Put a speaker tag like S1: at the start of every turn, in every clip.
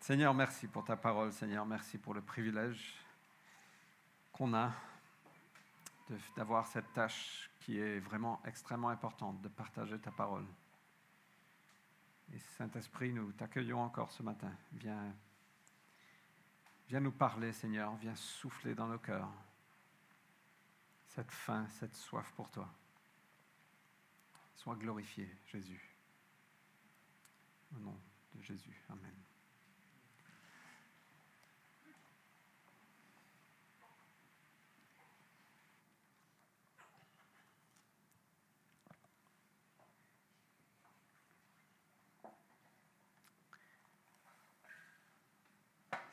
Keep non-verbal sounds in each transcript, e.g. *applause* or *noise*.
S1: Seigneur, merci pour ta parole. Seigneur, merci pour le privilège qu'on a d'avoir cette tâche qui est vraiment extrêmement importante, de partager ta parole. Et Saint-Esprit, nous t'accueillons encore ce matin. Viens, viens nous parler, Seigneur. Viens souffler dans nos cœurs cette faim, cette soif pour toi. Sois glorifié, Jésus. Au nom de Jésus. Amen.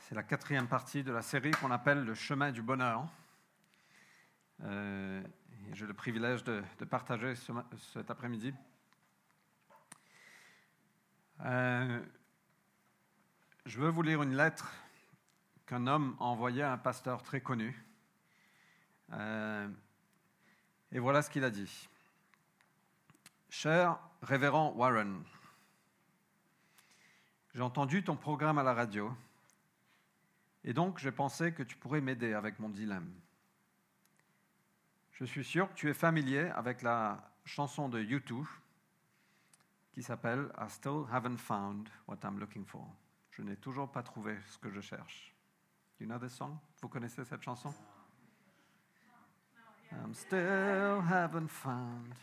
S1: C'est la quatrième partie de la série qu'on appelle Le chemin du bonheur. Euh, J'ai le privilège de, partager cet après-midi. Euh, je veux vous lire une lettre qu'un homme a envoyée à un pasteur très connu. Euh, et voilà ce qu'il a dit. Cher révérend Warren, j'ai entendu ton programme à la radio et donc j'ai pensé que tu pourrais m'aider avec mon dilemme. Je suis sûr que tu es familier avec la chanson de U2 qui s'appelle I Still Haven't Found What I'm Looking For. Je n'ai toujours pas trouvé ce que je cherche. You know this song? Vous connaissez cette chanson? I'm still haven't found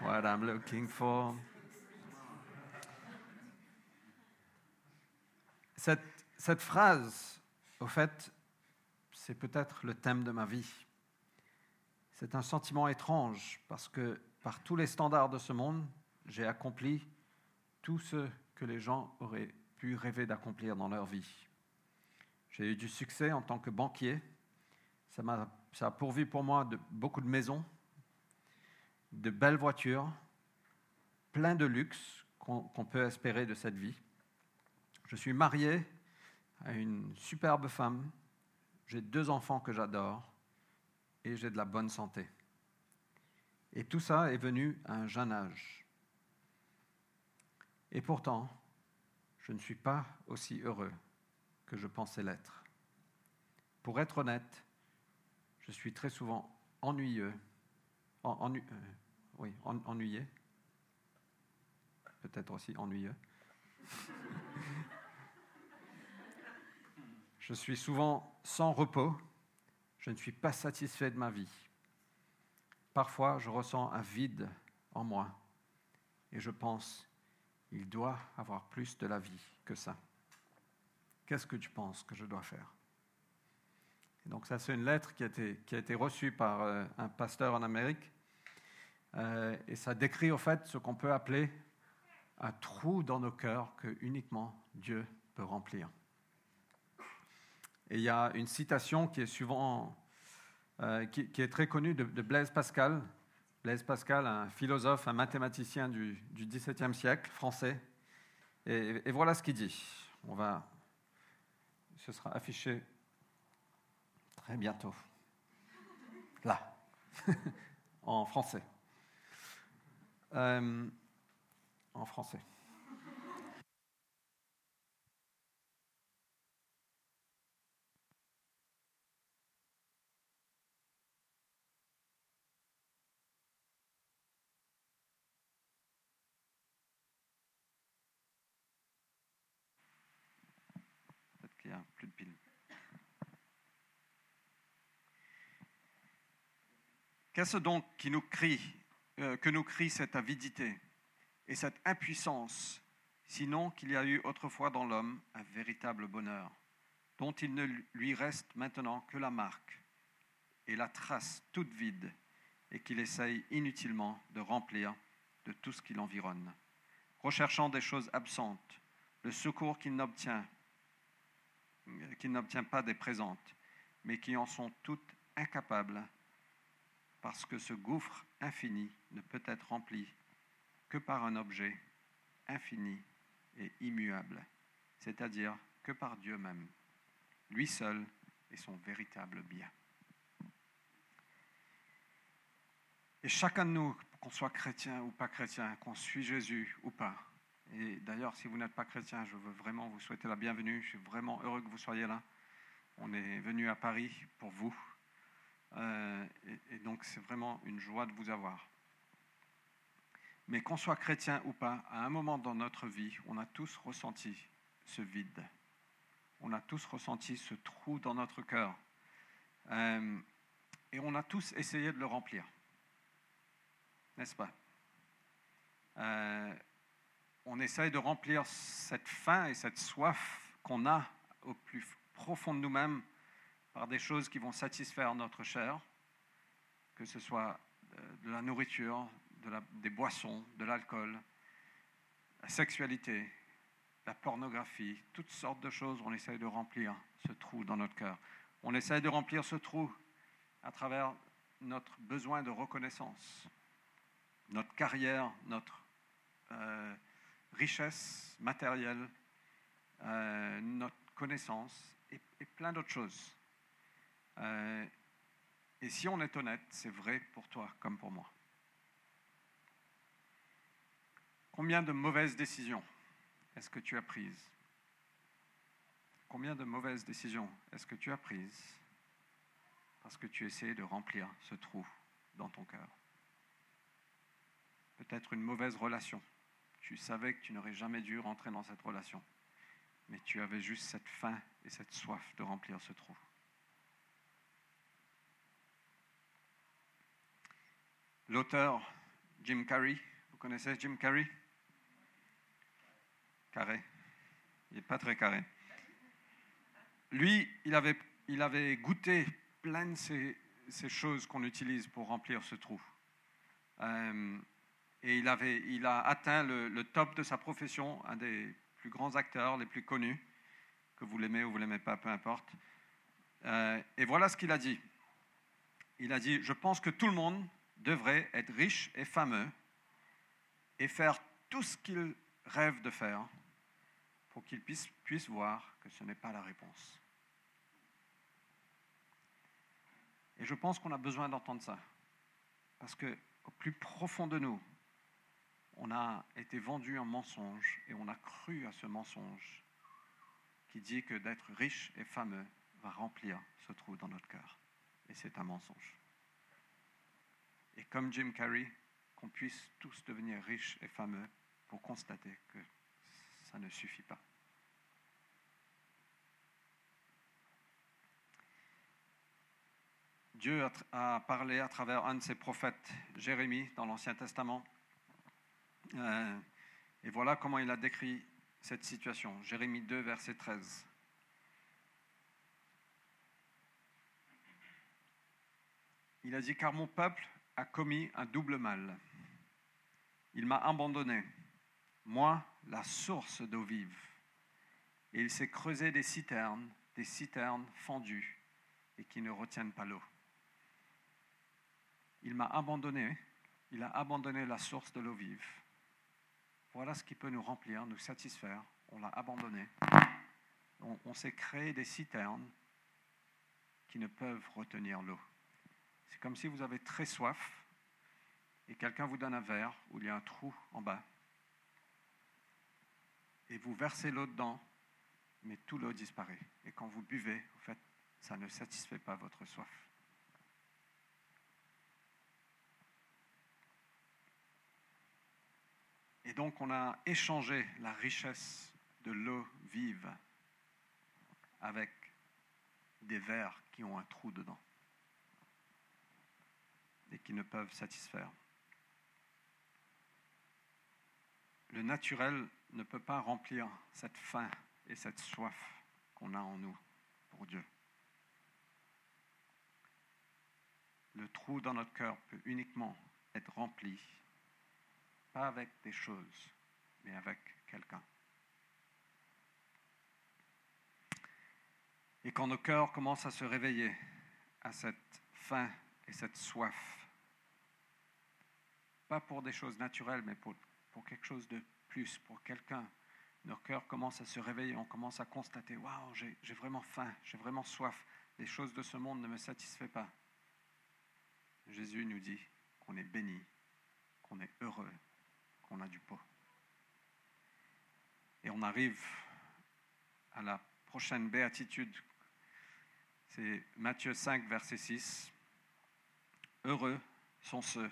S1: what I'm looking for. Cette, cette phrase, au fait, c'est peut-être le thème de ma vie. C'est un sentiment étrange parce que par tous les standards de ce monde, j'ai accompli tout ce que les gens auraient pu rêver d'accomplir dans leur vie. J'ai eu du succès en tant que banquier. Ça, m'a- ça a pourvu pour moi de beaucoup de maisons, de belles voitures, plein de luxe qu'on qu'on peut espérer de cette vie. Je suis marié à une superbe femme. J'ai deux enfants que j'adore et j'ai de la bonne santé. Et tout ça est venu à un jeune âge. Et pourtant, je ne suis pas aussi heureux que je pensais l'être. Pour être honnête, je suis très souvent ennuyeux, en- ennu- euh, oui, en- ennuyé, peut-être aussi ennuyeux. *laughs* je suis souvent sans repos, je ne suis pas satisfait de ma vie. Parfois, je ressens un vide en moi et je pense, il doit avoir plus de la vie que ça. Qu'est-ce que tu penses que je dois faire? Donc ça, c'est une lettre qui a été, reçue par euh, un pasteur en Amérique. Euh, et ça décrit au fait ce qu'on peut appeler un trou dans nos cœurs que uniquement Dieu peut remplir. Et il y a une citation qui est souvent, euh, qui, est très connue de, Blaise Pascal. Blaise Pascal, un philosophe, un mathématicien du, XVIIe siècle, français. Et, et voilà ce qu'il dit. On va, ce sera affiché très bientôt. Là, *laughs* en français. Euh, en français. Plus de piles. Qu'est-ce donc qui nous crie, euh, que nous crie cette avidité et cette impuissance, sinon qu'il y a eu autrefois dans l'homme un véritable bonheur, dont il ne lui reste maintenant que la marque et la trace toute vide, et qu'il essaye inutilement de remplir de tout ce qui l'environne, recherchant des choses absentes, le secours qu'il n'obtient qui n'obtient pas des présentes, mais qui en sont toutes incapables, parce que ce gouffre infini ne peut être rempli que par un objet infini et immuable, c'est-à-dire que par Dieu même. Lui seul est son véritable bien. Et chacun de nous, qu'on soit chrétien ou pas chrétien, qu'on suit Jésus ou pas, Et d'ailleurs, si vous n'êtes pas chrétien, je veux vraiment vous souhaiter la bienvenue. Je suis vraiment heureux que vous soyez là. On est venu à Paris pour vous. Euh, et, donc, c'est vraiment une joie de vous avoir. Mais qu'on soit chrétien ou pas, à un moment dans notre vie, on a tous ressenti ce vide. On a tous ressenti ce trou dans notre cœur. Euh, et on a tous essayé de le remplir. N'est-ce pas? Euh, On essaye de remplir cette faim et cette soif qu'on a au plus profond de nous-mêmes par des choses qui vont satisfaire notre chair, que ce soit euh, de la nourriture, des boissons, de l'alcool, la sexualité, la pornographie, toutes sortes de choses, on essaye de remplir ce trou dans notre cœur. On essaye de remplir ce trou à travers notre besoin de reconnaissance, notre carrière, notre euh, richesse matérielle, euh, notre connaissance et, plein d'autres choses. Euh, et si on est honnête, c'est vrai pour toi comme pour moi. Combien de mauvaises décisions est-ce que tu as prises? Combien de mauvaises décisions est-ce que tu as prises parce que tu essayais de remplir ce trou dans ton cœur? Peut-être une mauvaise relation. Tu savais que tu n'aurais jamais dû rentrer dans cette relation, mais tu avais juste cette faim et cette soif de remplir ce trou. L'auteur Jim Carrey, vous connaissez Jim Carrey? Carré. Il n'est pas très carré. Lui, il avait, il avait goûté plein de ces, ces choses qu'on utilise pour remplir ce trou. Euh, et il, avait, il a atteint le, top de sa profession, un des plus grands acteurs, les plus connus, que vous l'aimez ou vous l'aimez pas, peu importe. Euh, et voilà ce qu'il a dit. Il a dit, je pense que tout le monde devrait être riche et fameux et faire tout ce qu'il rêve de faire pour qu'il puisse, puisse voir que ce n'est pas la réponse. Et je pense qu'on a besoin d'entendre ça. Parce que au plus profond de nous, on a été vendu un mensonge et on a cru à ce mensonge qui dit que d'être riche et fameux va remplir ce trou dans notre cœur. Et c'est un mensonge. Et comme Jim Carrey, qu'on puisse tous devenir riches et fameux pour constater que ça ne suffit pas. Dieu a, a parlé à travers un de ses prophètes, Jérémie, dans l'Ancien Testament. Euh, et voilà comment il a décrit cette situation. Jérémie 2, verset 13. Il a dit, car mon peuple a commis un double mal. Il m'a abandonné, moi, la source d'eau vive. Et il s'est creusé des citernes, des citernes fendues et qui ne retiennent pas l'eau. Il m'a abandonné, il a abandonné la source de l'eau vive. Voilà ce qui peut nous remplir, nous satisfaire. On l'a abandonné. On, s'est créé des citernes qui ne peuvent retenir l'eau. C'est comme si vous avez très soif et quelqu'un vous donne un verre où il y a un trou en bas. Et vous versez l'eau dedans, mais tout l'eau disparaît. Et quand vous buvez, en fait, ça ne satisfait pas votre soif. Et donc on a échangé la richesse de l'eau vive avec des verres qui ont un trou dedans et qui ne peuvent satisfaire. Le naturel ne peut pas remplir cette faim et cette soif qu'on a en nous pour Dieu. Le trou dans notre cœur peut uniquement être rempli, pas avec des choses, mais avec quelqu'un. Et quand nos cœurs commencent à se réveiller à cette faim et cette soif, pas pour des choses naturelles, mais pour, pour quelque chose de plus, pour quelqu'un, nos cœurs commencent à se réveiller, on commence à constater, waouh, j'ai vraiment faim, j'ai vraiment soif, les choses de ce monde ne me satisfont pas. Jésus nous dit qu'on est béni, qu'on est heureux, qu'on a du pot. on arrive à la prochaine béatitude. C'est Matthieu 5, verset 6. Heureux sont ceux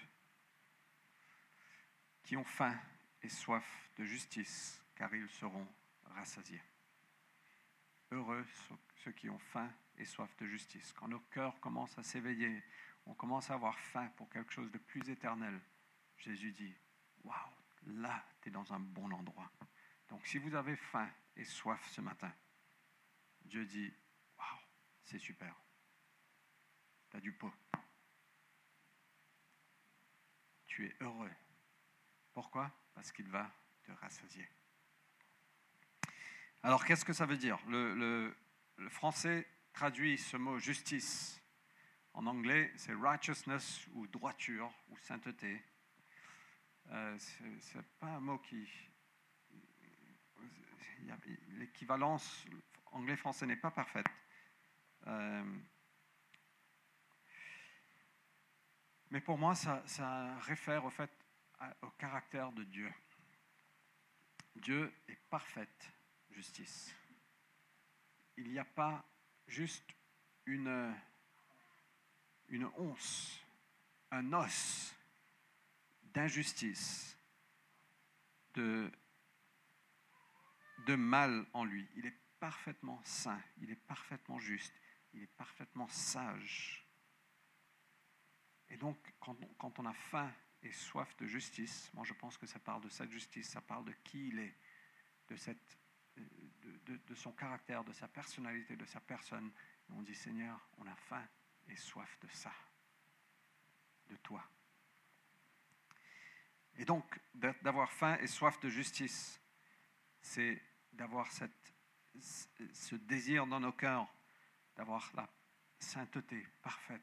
S1: qui ont faim et soif de justice, car ils seront rassasiés. Heureux ceux qui ont faim et soif de justice. Quand nos cœurs commencent à s'éveiller, on commence à avoir faim pour quelque chose de plus éternel, Jésus dit, waouh, là, tu es dans un bon endroit. Donc si vous avez faim et soif ce matin, Dieu dit, waouh, c'est super. Tu as du pot. Tu es heureux. Pourquoi? Parce qu'il va te rassasier. Alors qu'est-ce que ça veut dire? Le, le français traduit ce mot justice. En anglais, c'est righteousness ou droiture ou sainteté. Euh, ce n'est pas un mot qui. L'équivalence anglais-français n'est pas parfaite. Euh, mais pour moi, ça, ça réfère au fait au caractère de Dieu. Dieu est parfaite justice. Il n'y a pas juste une, une once, un os d'injustice, de, mal en lui. Il est parfaitement saint, il est parfaitement juste, il est parfaitement sage. Et donc, quand on, quand on a faim et soif de justice, moi je pense que ça parle de cette justice, ça parle de qui il est, de, cette, de, son caractère, de sa personnalité, de sa personne. On dit, Seigneur, on a faim et soif de ça, de toi. Et donc, d'avoir faim et soif de justice, c'est d'avoir ce désir dans nos cœurs, d'avoir la sainteté parfaite.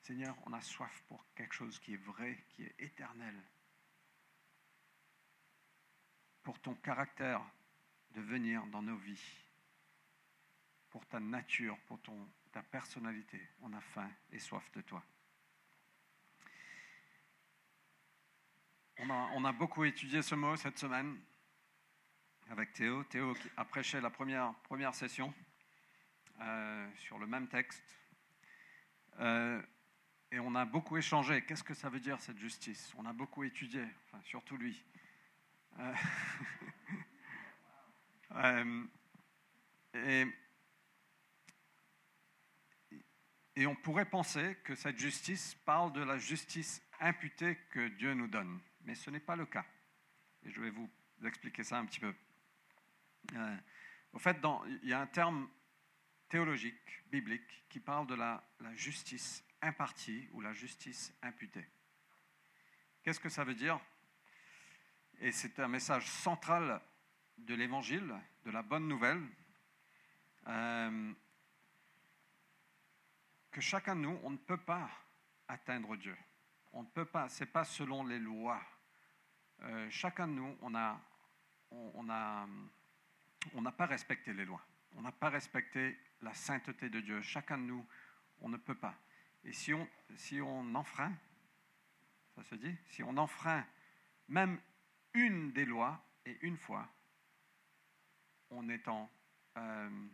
S1: Seigneur, on a soif pour quelque chose qui est vrai, qui est éternel. Pour ton caractère de venir dans nos vies. Pour ta nature, pour ton, ta personnalité. On a faim et soif de toi. On a, beaucoup étudié ce mot cette semaine avec Théo. Théo a prêché la première, première session euh, sur le même texte. Euh, et on a beaucoup échangé. Qu'est-ce que ça veut dire cette justice? On a beaucoup étudié, surtout lui. Euh, *laughs* et on pourrait penser que cette justice parle de la justice imputée que Dieu nous donne mais ce n'est pas le cas. Et je vais vous expliquer ça un petit peu. Euh, au fait, il y a un terme théologique, biblique, qui parle de la, justice impartie ou la justice imputée. Qu'est-ce que ça veut dire? Et c'est un message central de l'Évangile, de la bonne nouvelle, euh, que chacun de nous, on ne peut pas atteindre Dieu. On ne peut pas, ce n'est pas selon les lois euh, chacun de nous, on n'a on, a, on pas respecté les lois. On n'a pas respecté la sainteté de Dieu. Chacun de nous, on ne peut pas. Et si on, si on enfreint, ça se dit, si on enfreint même une des lois et une fois, on est en, euh,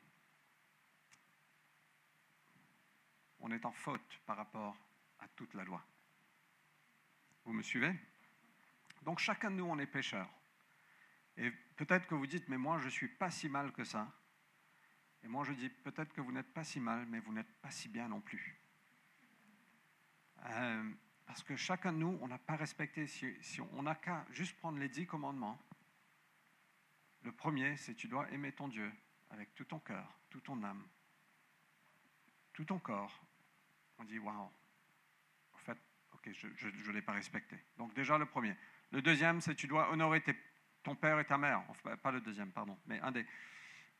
S1: on est en faute par rapport à toute la loi. Vous me suivez? Donc chacun de nous, on est pécheur. Et peut-être que vous dites, mais moi, je ne suis pas si mal que ça. Et moi, je dis, peut-être que vous n'êtes pas si mal, mais vous n'êtes pas si bien non plus. Euh, parce que chacun de nous, on n'a pas respecté, si, on n'a qu'à juste prendre les dix commandements. Le premier, c'est tu dois aimer ton Dieu avec tout ton cœur, toute ton âme, tout ton corps. On dit, waouh, en fait, ok, je ne l'ai pas respecté. Donc déjà le premier. Le deuxième, c'est tu dois honorer ton père et ta mère. Enfin, pas le deuxième, pardon, mais un des.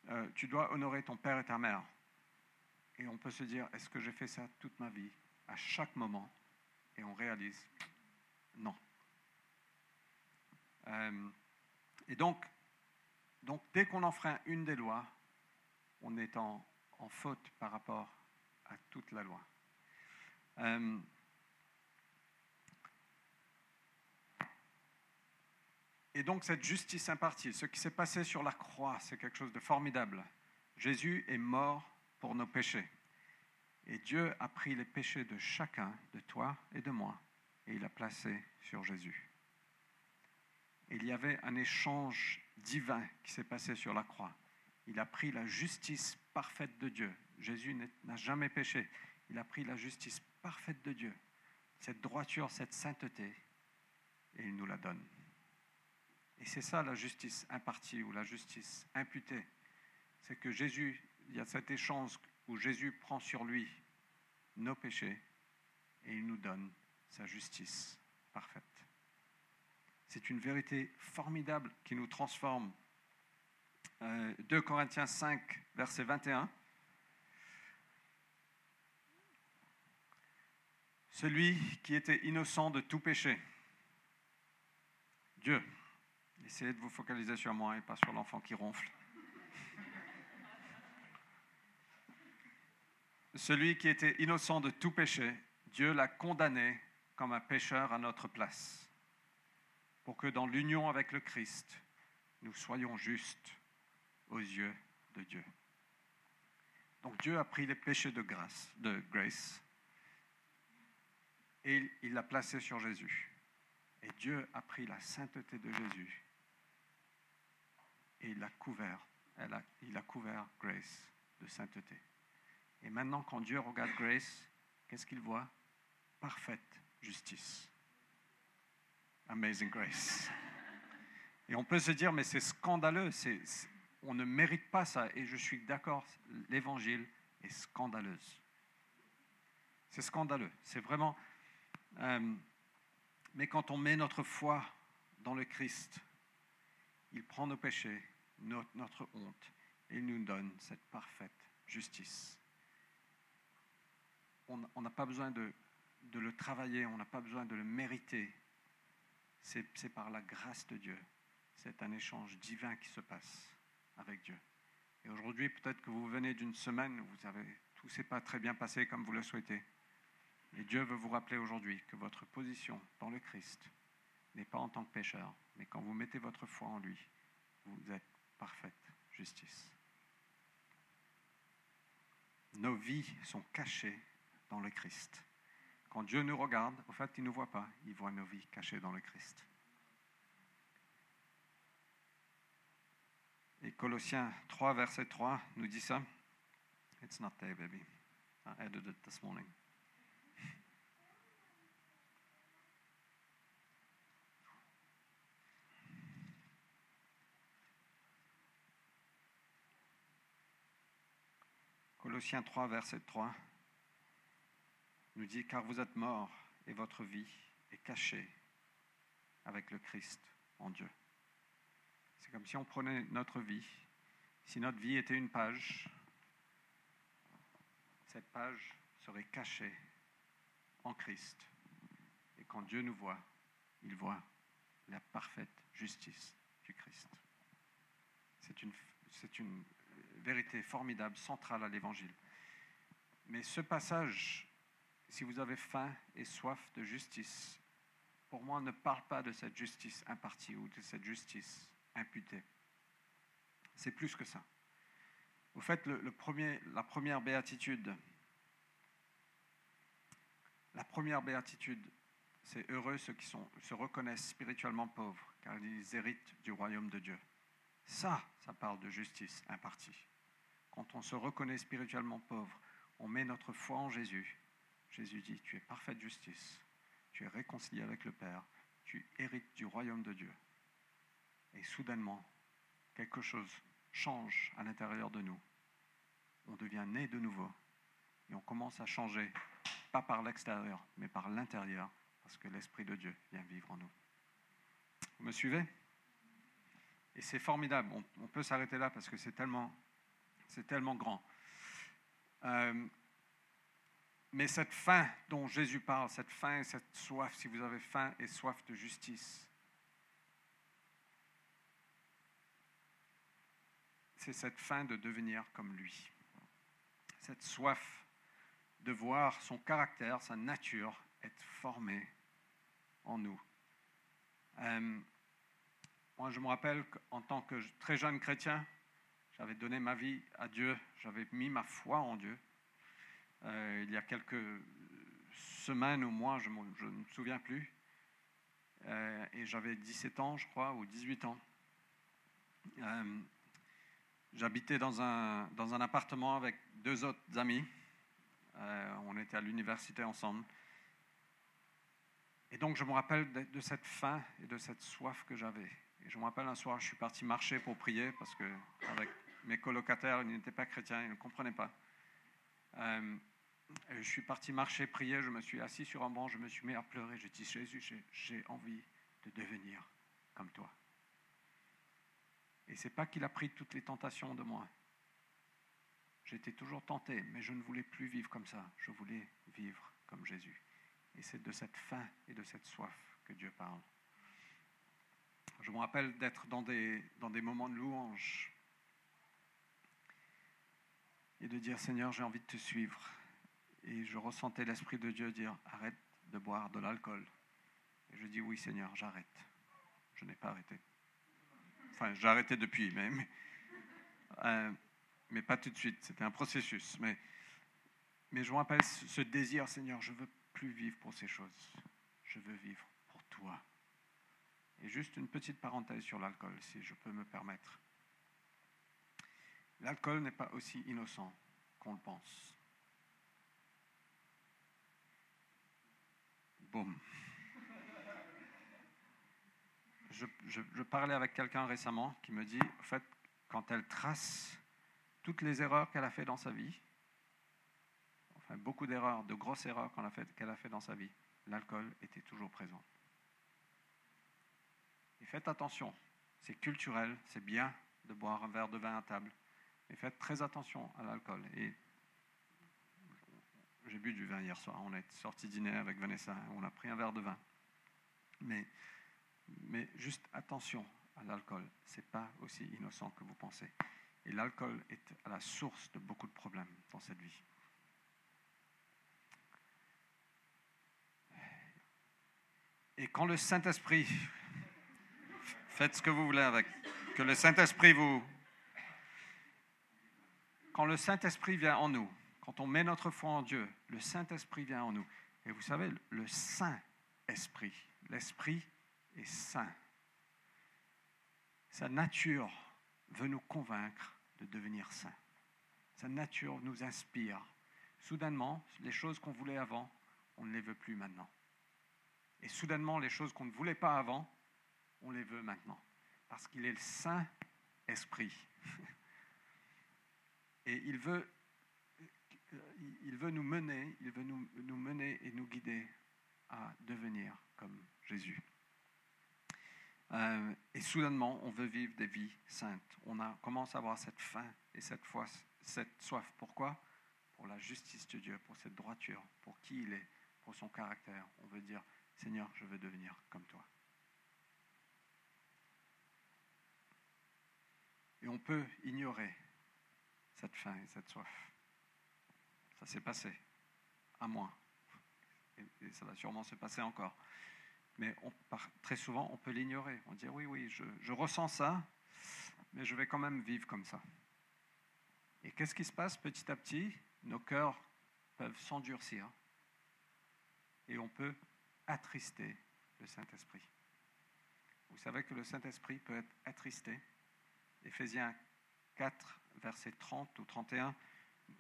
S1: Euh, tu dois honorer ton père et ta mère. Et on peut se dire, est-ce que j'ai fait ça toute ma vie, à chaque moment? Et on réalise, non. Euh, et donc, donc, dès qu'on enfreint une des lois, on est en, faute par rapport à toute la loi. Euh, Et donc cette justice impartie, ce qui s'est passé sur la croix, c'est quelque chose de formidable. Jésus est mort pour nos péchés. Et Dieu a pris les péchés de chacun, de toi et de moi, et il a placé sur Jésus. il y avait un échange divin qui s'est passé sur la croix. Il a pris la justice parfaite de Dieu. Jésus n'a jamais péché. Il a pris la justice parfaite de Dieu, cette droiture, cette sainteté, et il nous la donne. Et c'est ça la justice impartie ou la justice imputée. C'est que Jésus, il y a cet échange où Jésus prend sur lui nos péchés et il nous donne sa justice parfaite. C'est une vérité formidable qui nous transforme. 2 euh, Corinthiens 5, verset 21. Celui qui était innocent de tout péché, Dieu, essayez de vous focaliser sur moi et pas sur l'enfant qui ronfle. Celui qui était innocent de tout péché, Dieu l'a condamné comme un pécheur à notre place, pour que dans l'union avec le Christ, nous soyons justes aux yeux de Dieu. Donc Dieu a pris les péchés de grâce, de grace, et il l'a placé sur Jésus. Et Dieu a pris la sainteté de Jésus et il a couvert, il a couvert Grace de sainteté. Et maintenant, quand Dieu regarde Grace, qu'est-ce qu'il voit? Parfaite justice. Amazing Grace. Et on peut se dire, mais c'est scandaleux, on ne mérite pas ça. Et je suis d'accord, l'évangile est scandaleuse. C'est scandaleux. C'est vraiment. Euh, mais quand on met notre foi dans le Christ, il prend nos péchés, notre, honte, et il nous donne cette parfaite justice. On n'a pas besoin de, le travailler, on n'a pas besoin de le mériter. C'est par la grâce de Dieu. C'est un échange divin qui se passe avec Dieu. Et aujourd'hui, peut-être que vous venez d'une semaine où vous avez, tout s'est pas très bien passé comme vous le souhaitez. Et Dieu veut vous rappeler aujourd'hui que votre position dans le Christ n'est pas en tant que pécheur, mais quand vous mettez votre foi en lui, vous êtes parfaite justice. Nos vies sont cachées dans le Christ. Quand Dieu nous regarde, au fait, il ne nous voit pas, il voit nos vies cachées dans le Christ. Et Colossiens 3, verset 3 nous dit ça. It's not there, baby. I added it this morning. Colossiens 3, verset 3 nous dit, car vous êtes morts et votre vie est cachée avec le Christ en Dieu. C'est comme si on prenait notre vie, si notre vie était une page, cette page serait cachée en Christ. Et quand Dieu nous voit, il voit la parfaite justice du Christ. C'est une, c'est une vérité formidable, centrale à l'Évangile. Mais ce passage, si vous avez faim et soif de justice, pour moi, ne parle pas de cette justice impartie ou de cette justice imputée. C'est plus que ça. Au fait, la première béatitude, la première béatitude, c'est heureux ceux qui se reconnaissent spirituellement pauvres, car ils héritent du royaume de Dieu. Ça, ça parle de justice impartie. Quand on se reconnaît spirituellement pauvre, on met notre foi en Jésus. Jésus dit, tu es parfaite justice, tu es réconcilié avec le Père, tu hérites du royaume de Dieu. Et soudainement, quelque chose change à l'intérieur de nous. On devient né de nouveau et on commence à changer, pas par l'extérieur, mais par l'intérieur, parce que l'Esprit de Dieu vient vivre en nous. Vous me suivez? Et c'est formidable. On, peut s'arrêter là parce que c'est tellement, c'est tellement grand. Euh, mais cette faim dont Jésus parle, cette faim et cette soif, si vous avez faim et soif de justice, c'est cette faim de devenir comme lui. Cette soif de voir son caractère, sa nature être formée en nous. Euh, moi, je me rappelle qu'en tant que très jeune chrétien, j'avais donné ma vie à Dieu, j'avais mis ma foi en Dieu. Euh, il y a quelques semaines ou mois, je, ne me souviens plus, euh, et j'avais 17 ans, je crois, ou 18 ans. Euh, j'habitais dans un, dans un appartement avec deux autres amis. on était à l'université ensemble. Et donc je me rappelle de, cette faim et de cette soif que j'avais. Je me rappelle un soir, je suis parti marcher pour prier parce que avec mes colocataires, ils n'étaient pas chrétiens, ils ne comprenaient pas. Euh, je suis parti marcher, prier, je me suis assis sur un banc, je me suis mis à pleurer. J'ai dit, Jésus, j'ai envie de devenir comme toi. Et c'est pas qu'il a pris toutes les tentations de moi. J'étais toujours tenté, mais je ne voulais plus vivre comme ça. Je voulais vivre comme Jésus. Et c'est de cette faim et de cette soif que Dieu parle. Je me rappelle d'être dans des, dans des moments de louange et de dire Seigneur, j'ai envie de te suivre. Et je ressentais l'Esprit de Dieu dire Arrête de boire de l'alcool. Et je dis Oui, Seigneur, j'arrête. Je n'ai pas arrêté. Enfin, j'ai arrêté depuis, mais, euh, pas tout de suite. C'était un processus. Mais, mais je me rappelle ce désir Seigneur, je veux plus vivre pour ces choses. Je veux vivre pour toi. Et juste une petite parenthèse sur l'alcool, si je peux me permettre. L'alcool n'est pas aussi innocent qu'on le pense. Boum. Je, parlais avec quelqu'un récemment qui me dit, en fait, quand elle trace toutes les erreurs qu'elle a fait dans sa vie, enfin beaucoup d'erreurs, de grosses erreurs qu'elle a, fait, qu'elle a fait dans sa vie, l'alcool était toujours présent. Et faites attention, c'est culturel, c'est bien de boire un verre de vin à table, mais faites très attention à l'alcool. Et j'ai bu du vin hier soir. On est sorti dîner avec Vanessa. On a pris un verre de vin. Mais, mais juste attention à l'alcool. Ce n'est pas aussi innocent que vous pensez. Et l'alcool est à la source de beaucoup de problèmes dans cette vie. Et quand le Saint-Esprit, faites ce que vous voulez avec, que le Saint-Esprit vous, quand le Saint-Esprit vient en nous, quand on met notre foi en Dieu, le Saint-Esprit vient en nous. Et vous savez, le Saint-Esprit, l'Esprit est saint. Sa nature veut nous convaincre de devenir saints. Sa nature nous inspire. Soudainement, les choses qu'on voulait avant, on ne les veut plus maintenant. Et soudainement, les choses qu'on ne voulait pas avant, on les veut maintenant. Parce qu'il est le Saint-Esprit. *laughs* Et il veut, nous mener, et nous guider à devenir comme Jésus. Euh, et soudainement, on veut vivre des vies saintes. On commence à avoir cette faim et cette, foi, cette soif. Pourquoi? Pour la justice de Dieu, pour cette droiture, pour qui il est, pour son caractère. On veut dire, Seigneur, je veux devenir comme toi. Et on peut ignorer cette faim et cette soif. Ça s'est passé, à moi. Et, ça va sûrement se passer encore. Mais très souvent, on peut l'ignorer. On dit oui, oui, je ressens ça, mais je vais quand même vivre comme ça. Et qu'est-ce qui se passe petit à petit? Nos cœurs peuvent s'endurcir et on peut attrister le Saint-Esprit. Vous savez que le Saint-Esprit peut être attristé. Éphésiens 4, verset 30 ou 31,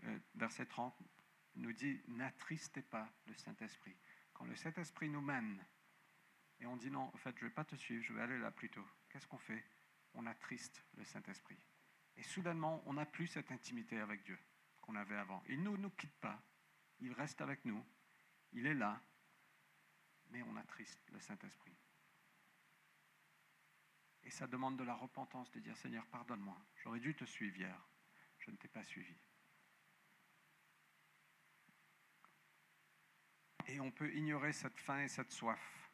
S1: euh, verset 30, nous dit N'attristez pas le Saint-Esprit. Quand le Saint-Esprit nous mène et on dit non, en fait, je ne vais pas te suivre, je vais aller là plutôt, qu'est-ce qu'on fait? On attriste le Saint-Esprit. Et soudainement, on n'a plus cette intimité avec Dieu qu'on avait avant. Il ne nous quitte pas, il reste avec nous, il est là, mais on attriste le Saint-Esprit. Et ça demande de la repentance, de dire Seigneur, pardonne-moi. J'aurais dû te suivre hier. Je ne t'ai pas suivi. Et on peut ignorer cette faim et cette soif.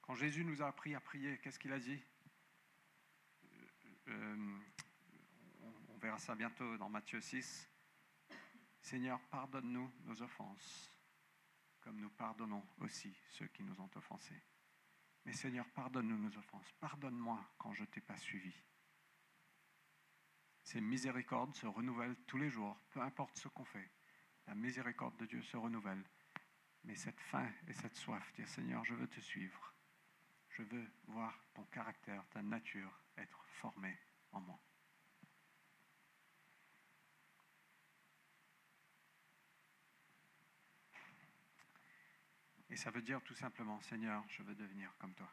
S1: Quand Jésus nous a appris à prier, qu'est-ce qu'il a dit? Euh, euh, On verra ça bientôt dans Matthieu 6. Seigneur, pardonne-nous nos offenses, comme nous pardonnons aussi ceux qui nous ont offensés. Mais Seigneur, pardonne-nous nos offenses. Pardonne-moi quand je ne t'ai pas suivi. Ces miséricordes se renouvellent tous les jours, peu importe ce qu'on fait. La miséricorde de Dieu se renouvelle. Mais cette faim et cette soif, dire Seigneur, je veux te suivre. Je veux voir ton caractère, ta nature être formée en moi. Et ça veut dire tout simplement, Seigneur, je veux devenir comme toi.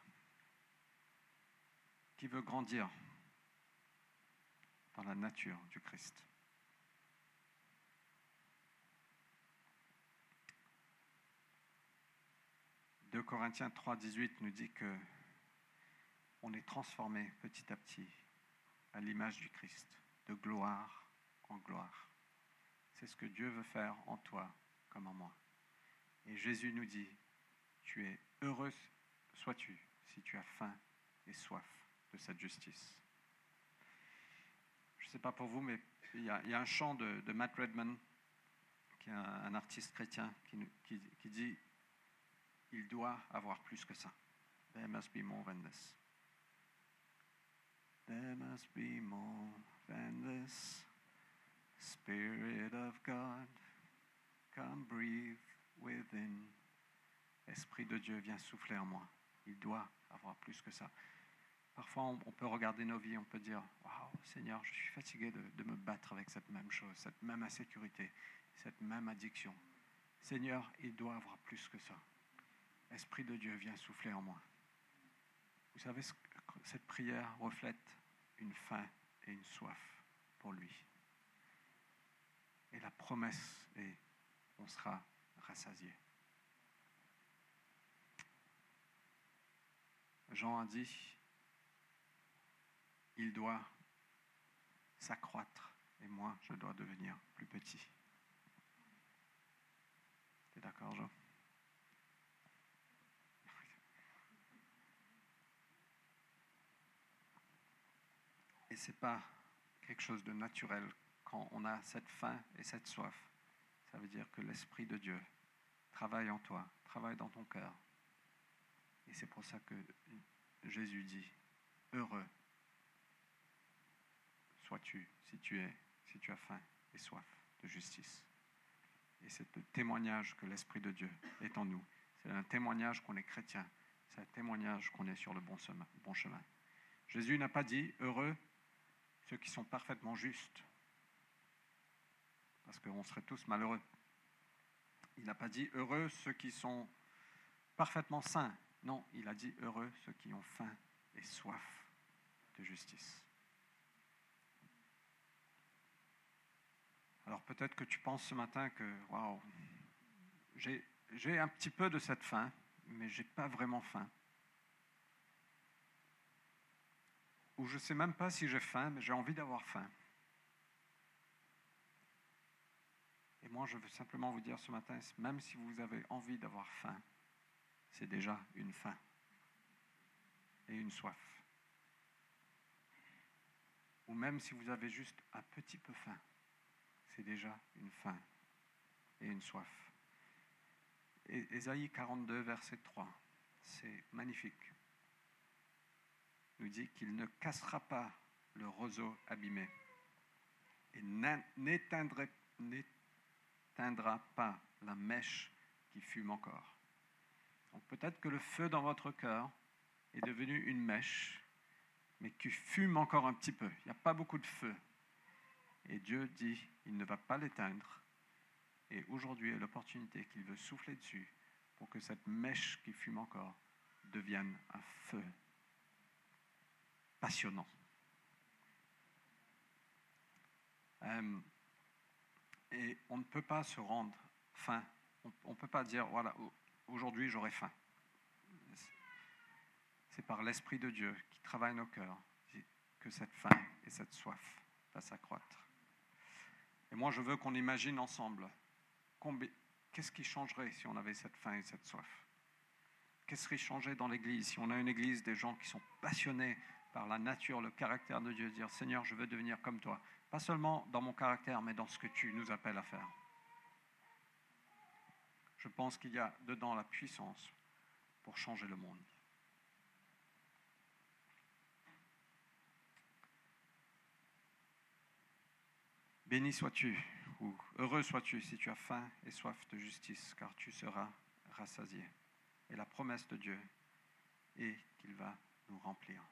S1: Qui veut grandir dans la nature du Christ 2 Corinthiens 3, 18 nous dit que on est transformé petit à petit à l'image du Christ, de gloire en gloire. C'est ce que Dieu veut faire en toi comme en moi. Et Jésus nous dit, tu es heureux sois-tu si tu as faim et soif de cette justice. Je ne sais pas pour vous, mais il y, a, un chant de, Matt Redman, qui est un, artiste chrétien, qui, qui dit il doit avoir plus que ça. There must be more than this. There must be more than this. Spirit of God, come breathe within. Esprit de Dieu, viens souffler en moi. Il doit avoir plus que ça. Parfois, on, peut regarder nos vies, on peut dire Waouh, Seigneur, je suis fatigué de, me battre avec cette même chose, cette même insécurité, cette même addiction. Seigneur, il doit avoir plus que ça. Esprit de Dieu, viens souffler en moi. Vous savez, cette prière reflète une faim et une soif pour lui. Et la promesse est, on sera rassasié. Jean a dit, il doit s'accroître et moi, je dois devenir plus petit. Tu es d'accord, Jean? Et ce n'est pas quelque chose de naturel quand on a cette faim et cette soif. Ça veut dire que l'Esprit de Dieu travaille en toi, travaille dans ton cœur. Et c'est pour ça que Jésus dit, heureux sois-tu si tu es, si tu as faim et soif de justice. Et c'est le témoignage que l'Esprit de Dieu est en nous. C'est un témoignage qu'on est chrétien. C'est un témoignage qu'on est sur le bon chemin. Jésus n'a pas dit heureux ceux qui sont parfaitement justes, parce qu'on serait tous malheureux. Il n'a pas dit heureux ceux qui sont parfaitement saints. Non, il a dit heureux ceux qui ont faim et soif de justice. Alors peut-être que tu penses ce matin que, waouh, j'ai un petit peu de cette faim, mais je n'ai pas vraiment faim. Ou je ne sais même pas si j'ai faim, mais j'ai envie d'avoir faim. Et moi, je veux simplement vous dire ce matin, même si vous avez envie d'avoir faim, c'est déjà une faim et une soif. Ou même si vous avez juste un petit peu faim, c'est déjà une faim et une soif. Ésaïe 42, verset 3, c'est magnifique nous dit qu'il ne cassera pas le roseau abîmé et n'éteindra pas la mèche qui fume encore. Donc peut-être que le feu dans votre cœur est devenu une mèche, mais qui fume encore un petit peu. Il n'y a pas beaucoup de feu. Et Dieu dit, il ne va pas l'éteindre. Et aujourd'hui est l'opportunité qu'il veut souffler dessus pour que cette mèche qui fume encore devienne un feu passionnant. Euh, et on ne peut pas se rendre faim. On ne peut pas dire, voilà, aujourd'hui j'aurai faim. C'est par l'Esprit de Dieu qui travaille nos cœurs que cette faim et cette soif va s'accroître. Et moi, je veux qu'on imagine ensemble qu'est-ce qui changerait si on avait cette faim et cette soif? Qu'est-ce qui changerait dans l'Église si on a une Église des gens qui sont passionnés par la nature, le caractère de Dieu, dire Seigneur, je veux devenir comme toi. Pas seulement dans mon caractère, mais dans ce que tu nous appelles à faire je pense qu'il y a dedans la puissance pour changer le monde. Béni sois-tu, ou heureux sois-tu si tu as faim et soif de justice, car tu seras rassasié. Et la promesse de Dieu est qu'il va nous remplir.